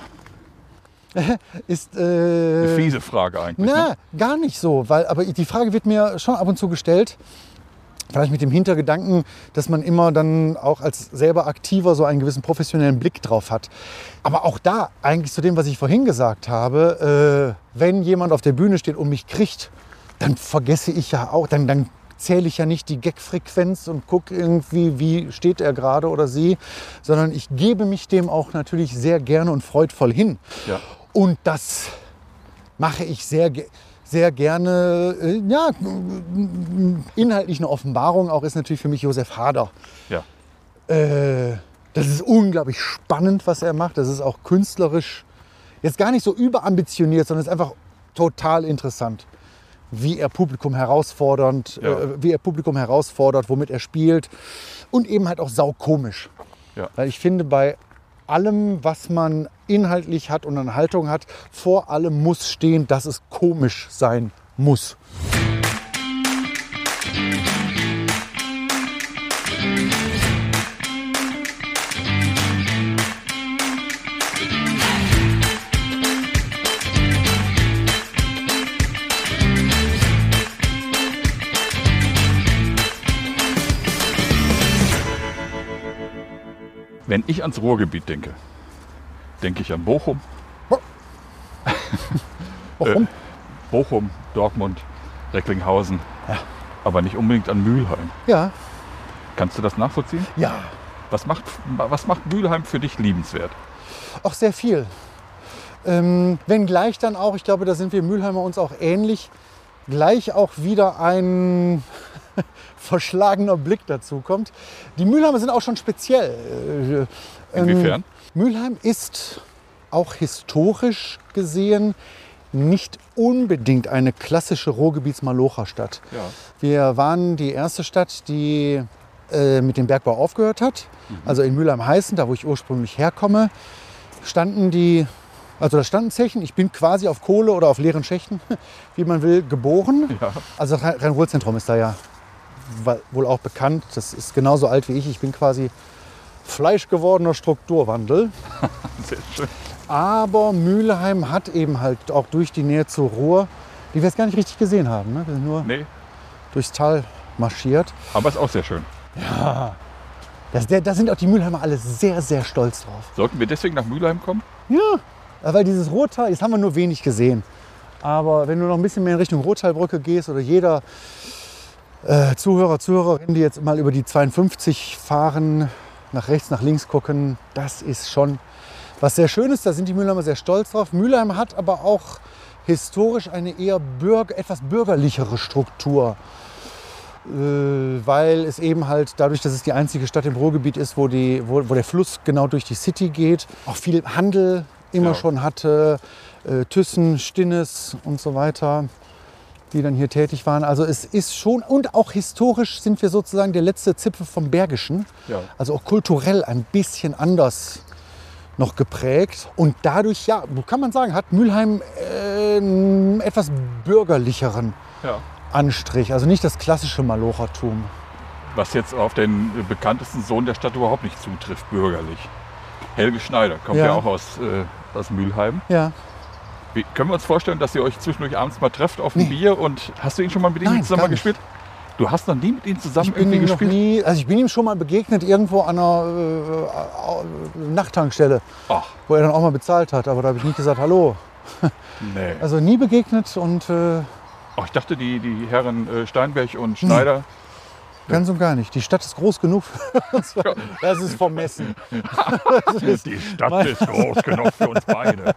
Ist, Eine äh, fiese Frage eigentlich. Ne? Na, gar nicht so, weil aber die Frage wird mir schon ab und zu gestellt. Vielleicht mit dem Hintergedanken, dass man immer dann auch als selber Aktiver so einen gewissen professionellen Blick drauf hat. Aber auch da, eigentlich zu dem, was ich vorhin gesagt habe, äh, wenn jemand auf der Bühne steht und mich kriegt, dann vergesse ich ja auch, dann, dann zähle ich ja nicht die Gag-Frequenz und gucke irgendwie, wie steht er gerade oder sie, sondern ich gebe mich dem auch natürlich sehr gerne und freudvoll hin. Ja. Und das mache ich sehr, ge- sehr gerne. Äh, Ja, inhaltlich eine Offenbarung auch ist natürlich für mich Josef Hader. Ja. Äh, das ist unglaublich spannend, was er macht. Das ist auch künstlerisch jetzt gar nicht so überambitioniert, sondern es ist einfach total interessant, wie er Publikum herausfordernd, Ja. äh, wie er Publikum herausfordert, womit er spielt und eben halt auch saukomisch. Ja. Weil ich finde, bei allem, was man inhaltlich hat und an Haltung hat, vor allem muss stehen, dass es komisch sein muss. Wenn ich ans Ruhrgebiet denke, denke ich an Bochum, Warum? Bochum, Dortmund, Recklinghausen, aber nicht unbedingt an Mülheim. Ja, Kannst du das nachvollziehen? ja, Was macht, was macht Mülheim für dich liebenswert? auch sehr viel. Ähm, wenn gleich dann auch, ich glaube, da sind wir Mülheimer uns auch ähnlich, gleich auch wieder ein verschlagener Blick dazu kommt. Die Mülheimer sind auch schon speziell. Äh, ähm, Inwiefern? Mülheim ist auch historisch gesehen nicht unbedingt eine klassische Ruhrgebiets-Malocher-Stadt. Ja. Wir waren die erste Stadt, die äh, mit dem Bergbau aufgehört hat. Also in Mülheim-Heißen, da wo ich ursprünglich herkomme, standen die, also da standen Zechen. Ich bin quasi auf Kohle oder auf leeren Schächten, wie man will, geboren. Ja. Also Rhein-Ruhr-Zentrum ist da ja wohl auch bekannt. Das ist genauso alt wie ich. Ich bin quasi fleischgewordener Strukturwandel. Sehr schön. Aber Mülheim hat eben halt auch durch die Nähe zur Ruhr, die wir jetzt gar nicht richtig gesehen haben. Ne? Wir sind nur Nee, durchs Tal marschiert. aber ist auch sehr schön. Das, der, da sind auch die Mülheimer alle sehr, sehr stolz drauf. Sollten wir deswegen nach Mülheim kommen? Ja, weil dieses Ruhrtal, jetzt haben wir nur wenig gesehen. Aber wenn du noch ein bisschen mehr in Richtung Ruhrtalbrücke gehst oder jeder äh, Zuhörer, Zuhörerin, die jetzt mal über die 52 fahren, nach rechts, nach links gucken, das ist schon was sehr Schönes. Da sind die Mülheimer sehr stolz drauf. Mülheim hat aber auch historisch eine eher bürger, etwas bürgerlichere Struktur. Äh, weil es eben halt dadurch, dass es die einzige Stadt im Ruhrgebiet ist, wo, die, wo, wo der Fluss genau durch die City geht, auch viel Handel immer Ja. schon hatte, äh, Thyssen, Stinnes und so weiter, die dann hier tätig waren. Also es ist schon, und auch historisch sind wir sozusagen der letzte Zipfel vom Bergischen, Ja. also auch kulturell ein bisschen anders noch geprägt. Und dadurch, ja, kann man sagen, hat Mülheim äh, einen etwas bürgerlicheren Ja. Anstrich. Also nicht das klassische Malochertum. Was jetzt auf den bekanntesten Sohn der Stadt überhaupt nicht zutrifft, bürgerlich. Helge Schneider kommt ja, Ja. auch aus, äh, aus Mülheim. Ja. Wie, können wir uns vorstellen, dass ihr euch zwischendurch abends mal trefft auf ein Bier und hast du ihn schon mal mit ihm Nein, zusammen gespielt? Du hast noch nie mit ihm zusammen Ich irgendwie ihm gespielt? nie, also ich bin ihm schon mal begegnet irgendwo an einer äh, äh, Nachttankstelle, Ach, wo er dann auch mal bezahlt hat. Aber da habe ich nicht gesagt, hallo. nee. Also nie begegnet und äh, Ach, ich dachte, die, die Herren äh, Steinberg und Schneider, ganz und gar nicht. Die Stadt ist groß genug für uns. Das ist vermessen. die Stadt ist groß genug für uns beide.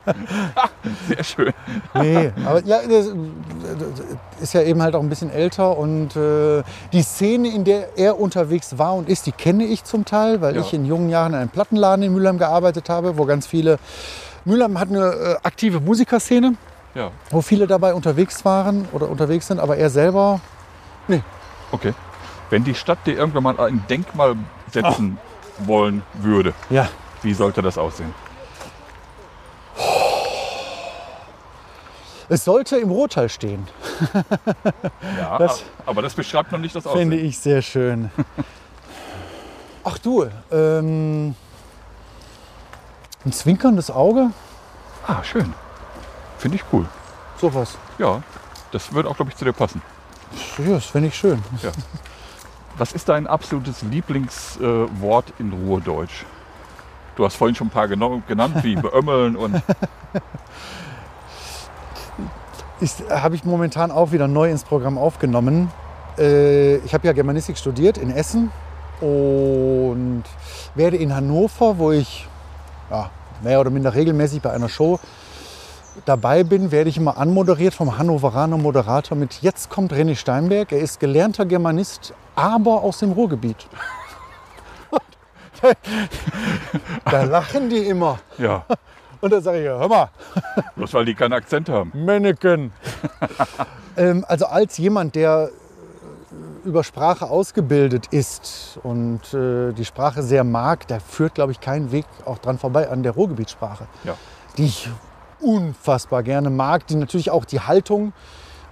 Sehr schön. Nee, aber ja, das ist ja eben halt auch ein bisschen älter und äh, die Szene, in der er unterwegs war und ist, die kenne ich zum Teil, weil Ja. ich in jungen Jahren in einem Plattenladen in Mülheim gearbeitet habe, wo ganz viele. Mülheim hat eine äh, aktive Musikerszene, Ja, wo viele dabei unterwegs waren oder unterwegs sind, aber er selber, okay. Wenn die Stadt dir irgendwann mal ein Denkmal setzen wollen würde, ja, wie sollte das aussehen? es sollte im Ruhrtal stehen, Ja, Das- aber das beschreibt noch nicht das Aussehen. ich sehr schön. Ach du, ähm, ein zwinkerndes Auge, Ah, schön. Finde ich cool. sowas. Ja, das würde auch, glaube ich, zu dir passen. Ja, das finde ich schön. Was ist dein absolutes Lieblingswort äh, in Ruhrdeutsch? Du hast vorhin schon ein paar genannt, wie beömmeln und Habe ich momentan auch wieder neu ins Programm aufgenommen. Äh, ich habe ja Germanistik studiert in Essen und werde in Hannover, wo ich ja, mehr oder minder regelmäßig bei einer Show dabei bin, werde ich immer anmoderiert vom Hannoveraner Moderator mit Jetzt kommt René Steinberg. Er ist gelernter Germanist, aber aus dem Ruhrgebiet. da lachen die immer. ja, Und da sage ich, hör mal, bloß weil die keinen Akzent haben. Männeken. ähm, also als jemand, der äh, über Sprache ausgebildet ist und äh, die Sprache sehr mag, da führt, glaube ich, kein Weg auch dran vorbei an der Ruhrgebietssprache, Ja. die ich unfassbar gerne mag, die natürlich auch die Haltung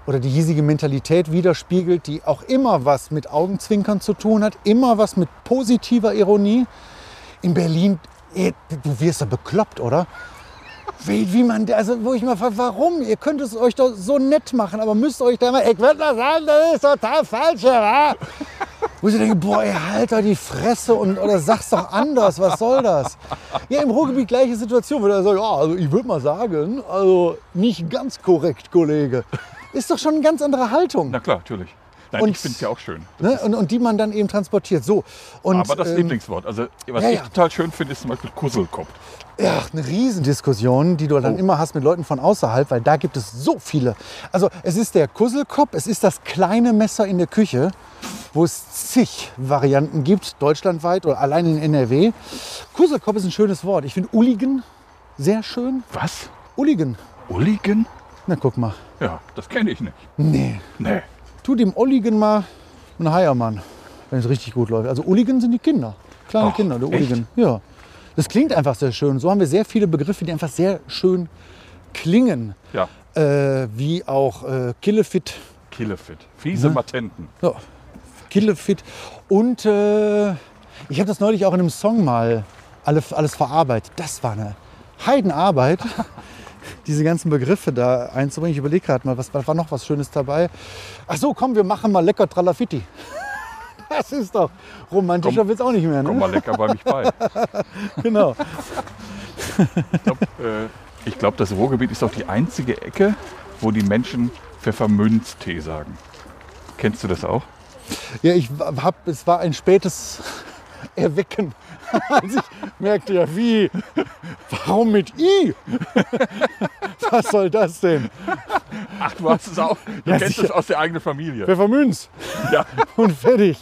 oder die hiesige Mentalität widerspiegelt, die auch immer was mit Augenzwinkern zu tun hat, immer was mit positiver Ironie. In Berlin, eh, du wirst ja bekloppt, oder? Wie, wie man, also wo ich mal frage, warum? Ihr könnt es euch doch so nett machen, aber müsst euch da mal, ich würde mal sagen, das ist total falsch, ja? Wo ich denke, boah, ey, halt da die Fresse und, oder sag's doch anders, was soll das? Ja, im Ruhrgebiet gleiche Situation, wo er sagt, ja, also ich würde mal sagen, also nicht ganz korrekt, Kollege. Ist doch schon eine ganz andere Haltung. Na klar, natürlich. Nein, Und- ich finde es ja auch schön. Ne? Und, und die man dann eben transportiert. So. Und, Aber das ähm, Lieblingswort. Also, was ja, ich ja. total schön finde, ist zum Beispiel Kusselkopf. Ja, eine Riesendiskussion, die du dann Oh. immer hast mit Leuten von außerhalb, weil da gibt es so viele. Also es ist der Kusselkopf, es ist das kleine Messer in der Küche, wo es zig Varianten gibt, deutschlandweit oder allein in NRW. Kusselkopf ist ein schönes Wort. Ich finde Ulligen sehr schön. Was? Ulligen. Ulligen? Na guck mal. Ja, das kenne ich nicht. Nee. Nee. Tu dem Ulligen mal einen Heiermann, wenn es richtig gut läuft. Also Ulligen sind die Kinder. Kleine Ach, Kinder, die echt? Ulligen. Ja. Das klingt einfach sehr schön. So haben wir sehr viele Begriffe, die einfach sehr schön klingen. Ja, Äh, wie auch äh, Killefit. Killefit. Fiese Ne? Matenten. Ja. Killefit. Und äh, ich habe das neulich auch in einem Song mal alle, alles verarbeitet. Das war eine Heidenarbeit, diese ganzen Begriffe da einzubringen. Ich überlege gerade mal, was was war noch was Schönes dabei? Ach so, komm, wir machen mal lecker Tralafitti. Das ist doch romantischer Komm. wird es auch nicht mehr. Komm Ne? mal lecker bei mich bei. Genau. Ich glaube, äh, glaub, das Ruhrgebiet ist auch die einzige Ecke, wo die Menschen Pfefferminztee sagen. Kennst du das auch? Ja, ich hab, es war ein spätes Erwecken. Als ich merkte, ja, wie? Warum mit I? Was soll das denn? Ach, du hast es auch. Du Ja, kennst sicher. es aus der eigenen Familie. Pfeffermünz Ja, und fertig.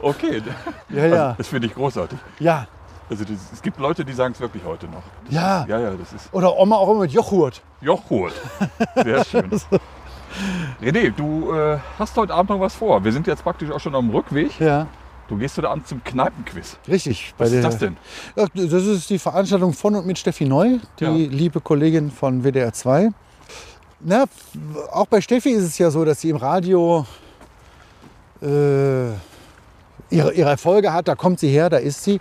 okay. Ja, ja. Also, das finde ich großartig. Ja, Also das, es gibt Leute, die sagen es wirklich heute noch. Das Ja. Ist, ja, ja, das ist oder Oma auch immer mit Joghurt. Jochhut. Sehr schön. René, du äh, hast heute Abend noch was vor. Wir sind jetzt praktisch auch schon am Rückweg. Ja, Du gehst heute Abend zum Kneipenquiz. richtig. Bei Was ist der- das denn? Ja, das ist die Veranstaltung von und mit Steffi Neu, die Ja. liebe Kollegin von WDR 2. Na, auch bei Steffi ist es ja so, dass sie im Radio äh, ihre, ihre Erfolge hat, da kommt sie her, da ist sie.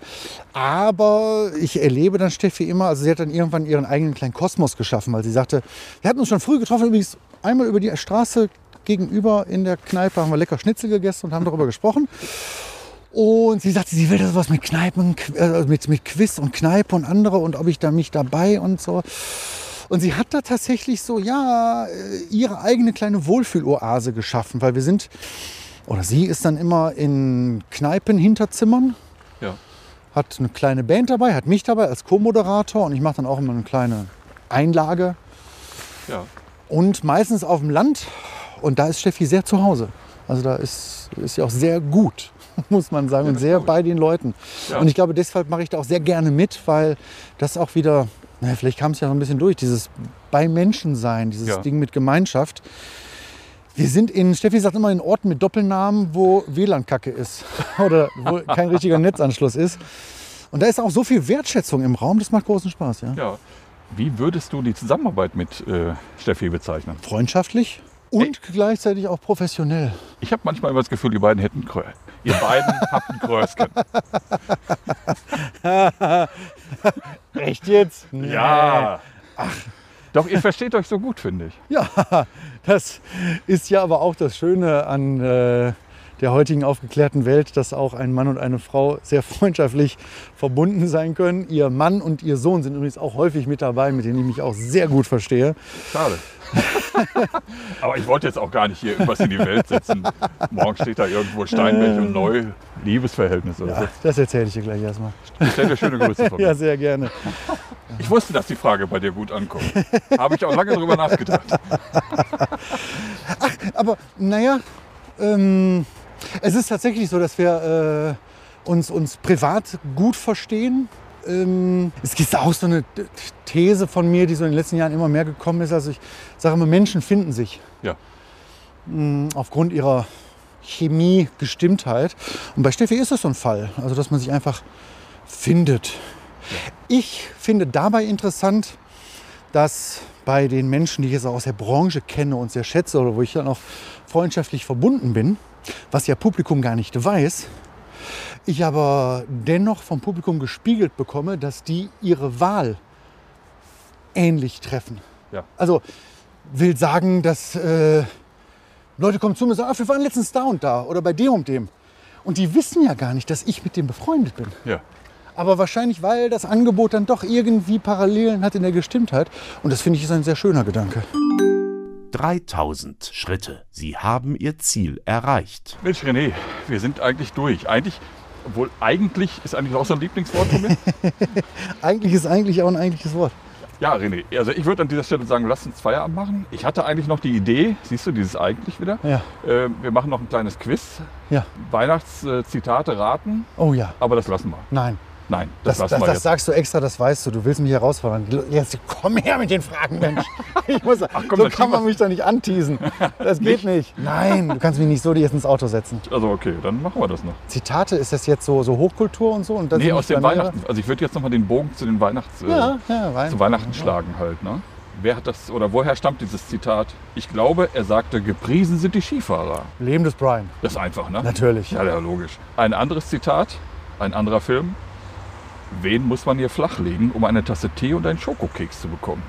Aber ich erlebe dann Steffi immer, also sie hat dann irgendwann ihren eigenen kleinen Kosmos geschaffen, weil sie sagte, wir hatten uns schon früh getroffen, übrigens einmal über die Straße gegenüber in der Kneipe haben wir lecker Schnitzel gegessen und haben darüber gesprochen. Und sie sagte, sie will da sowas mit Kneipen, äh, mit, mit Quiz und Kneipe und andere und ob ich da mich dabei und so. Und sie hat da tatsächlich so, ja, äh, ihre eigene kleine Wohlfühloase geschaffen, weil wir sind, oder sie ist dann immer in Kneipen-Hinterzimmern, Ja. hat eine kleine Band dabei, hat mich dabei als Co-Moderator und ich mache dann auch immer eine kleine Einlage Ja. und meistens auf dem Land und da ist Steffi sehr zu Hause. Also da ist, ist sie auch sehr gut, muss man sagen, und das sehr bei den Leuten. Ja. Und ich glaube, deshalb mache ich da auch sehr gerne mit, weil das auch wieder, naja, vielleicht kam es ja so ein bisschen durch, dieses bei Menschen sein, dieses Ja. Ding mit Gemeinschaft. Wir sind in, Steffi sagt immer in Orten mit Doppelnamen, wo WLAN-Kacke ist oder wo kein richtiger Netzanschluss ist. Und da ist auch so viel Wertschätzung im Raum, das macht großen Spaß. Ja. ja. Wie würdest du die Zusammenarbeit mit äh, Steffi bezeichnen? Freundschaftlich und gleichzeitig auch professionell. Ich habe manchmal immer das Gefühl, ihr beiden hätten Ihr beiden habt ein Krösken. Echt jetzt? Ja. Ach. Doch, ihr versteht euch so gut, finde ich. Ja, das ist ja aber auch das Schöne an äh, der heutigen aufgeklärten Welt, dass auch ein Mann und eine Frau sehr freundschaftlich verbunden sein können. Ihr Mann und ihr Sohn sind übrigens auch häufig mit dabei, mit denen ich mich auch sehr gut verstehe. Schade. Aber ich wollte jetzt auch gar nicht hier irgendwas in die Welt setzen. Morgen steht da irgendwo Steinberg und Neu Liebesverhältnis oder Ja, das erzähle ich dir gleich erstmal. so. Ich stelle dir schöne Grüße von mir. Ja, sehr gerne. Ich wusste, dass die Frage bei dir gut ankommt. Habe ich auch lange drüber nachgedacht. Aber naja, ähm, es ist tatsächlich so, dass wir äh, uns, uns privat gut verstehen. Ähm, es gibt auch so eine These von mir, die so in den letzten Jahren immer mehr gekommen ist. Also ich sage immer, Menschen finden sich Ja. mh, aufgrund ihrer Chemie, Gestimmtheit. Und bei Steffi ist das so ein Fall. Also dass man sich einfach findet. Ich finde dabei interessant, dass bei den Menschen, die ich jetzt auch aus der Branche kenne und sehr schätze oder wo ich dann auch freundschaftlich verbunden bin, was ja Publikum gar nicht weiß, ich aber dennoch vom Publikum gespiegelt bekomme, dass die ihre Wahl ähnlich treffen. Ja. Also will sagen, dass äh, Leute kommen zu mir und sagen, ah, wir waren letztens da und da oder bei dem und dem. Und die wissen ja gar nicht, dass ich mit dem befreundet bin. Ja. Aber wahrscheinlich, weil das Angebot dann doch irgendwie Parallelen hat in der Gestimmtheit. Und das finde ich ist ein sehr schöner Gedanke. 3000 Schritte. Sie haben Ihr Ziel erreicht. Mensch, René, wir sind eigentlich durch. Eigentlich, obwohl eigentlich ist eigentlich auch so ein Lieblingswort von mir. Eigentlich ist eigentlich auch ein eigentliches Wort. Ja, René, also ich würde an dieser Stelle sagen, lass uns Feierabend machen. Ich hatte eigentlich noch die Idee, siehst du, dieses eigentlich wieder. Ja. Äh, wir machen noch ein kleines Quiz, Ja. Weihnachtszitate raten, Oh ja. aber das lassen wir. Nein. Nein, das, Das, das, das sagst du extra, das weißt du. Du willst mich herausfordern. Jetzt komm her mit den Fragen, Mensch. Ich muss, komm, so kann man wir's. mich doch nicht anteasen. Das geht nicht. Nein, du kannst mich nicht so jetzt ins Auto setzen. Also okay, dann machen wir das noch. Zitate, ist das jetzt so, so Hochkultur und so? Und Nee, aus den? Weihnachten. Also ich würde jetzt noch mal den Bogen zu den Weihnachts, äh, Ja, ja, Wein. zu Weihnachten schlagen halt. Ne? Wer hat das oder woher stammt dieses Zitat? Ich glaube, er sagte, gepriesen sind die Skifahrer. Leben des Brian. Das ist einfach, ne? Natürlich. Ja, ja, logisch. Ein anderes Zitat, ein anderer Film. Wen muss man hier flachlegen, um eine Tasse Tee und einen Schokokeks zu bekommen?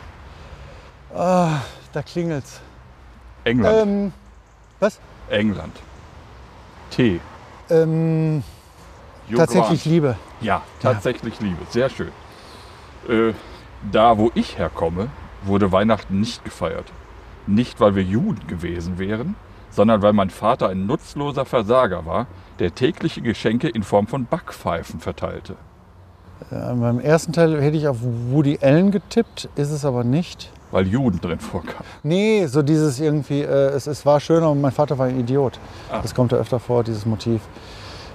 Ah, da klingelt's. England. Ähm, was? England. Tee. Ähm, tatsächlich. Liebe. Ja, tatsächlich Liebe. Sehr schön. Äh, da, wo ich herkomme, wurde Weihnachten nicht gefeiert. Nicht, weil wir Juden gewesen wären, sondern weil mein Vater ein nutzloser Versager war, der tägliche Geschenke in Form von Backpfeifen verteilte. Äh, beim ersten Teil hätte ich auf Woody Allen getippt, ist es aber nicht. weil Juden drin vorkamen. Nee, so dieses irgendwie, äh, es, es war schöner und mein Vater war ein Idiot. Ah. Das kommt ja öfter vor, dieses Motiv.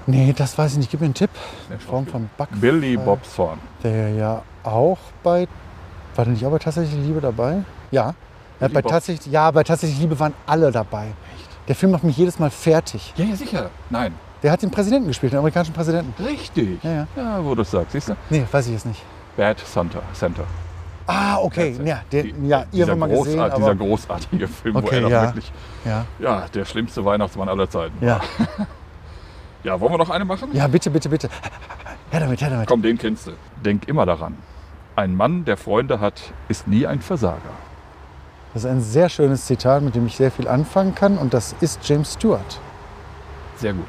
Nee, das weiß ich nicht. Gib mir einen Tipp. In Form von Back. Billy Bob Thorne. Der ja auch bei. War der nicht auch bei Tatsächlich Liebe dabei? Ja. ja, bei Bob. tatsächlich, ja, bei Tatsächlich Liebe waren alle dabei. Der Film macht mich jedes Mal fertig. Ja, ja, sicher. Nein. Der hat den Präsidenten gespielt, den amerikanischen Präsidenten. Richtig. Ja, ja. Ja, wo du es sagst, siehst du? Nee, weiß ich jetzt nicht. Bad Center. Center. Ah, okay. Ja, den, Die- ja dieser, irgendwann mal gesehen. Aber, dieser großartige Film, wo Okay, er doch ja. wirklich, ja, ja, der schlimmste Weihnachtsmann aller Zeiten war. ja. Ja, wollen wir noch eine machen? ja, bitte, bitte, bitte. Her damit, her damit. Komm, den kennst du. Denk immer daran. Ein Mann, der Freunde hat, ist nie ein Versager. Das ist ein sehr schönes Zitat, mit dem ich sehr viel anfangen kann. Und das ist James Stewart. Sehr gut.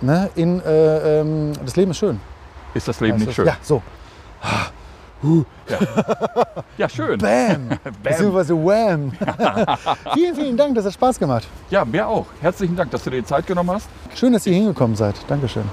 Ne? In äh, ähm, Das Leben ist schön. Ist das Leben nicht das? schön? Ja, so. Ja, schön. Bam. Beziehungsweise Wham. vielen, vielen Dank, das hat Spaß gemacht. Ja, mir auch. Herzlichen Dank, dass du dir die Zeit genommen hast. Schön, dass ihr hingekommen seid. Dankeschön.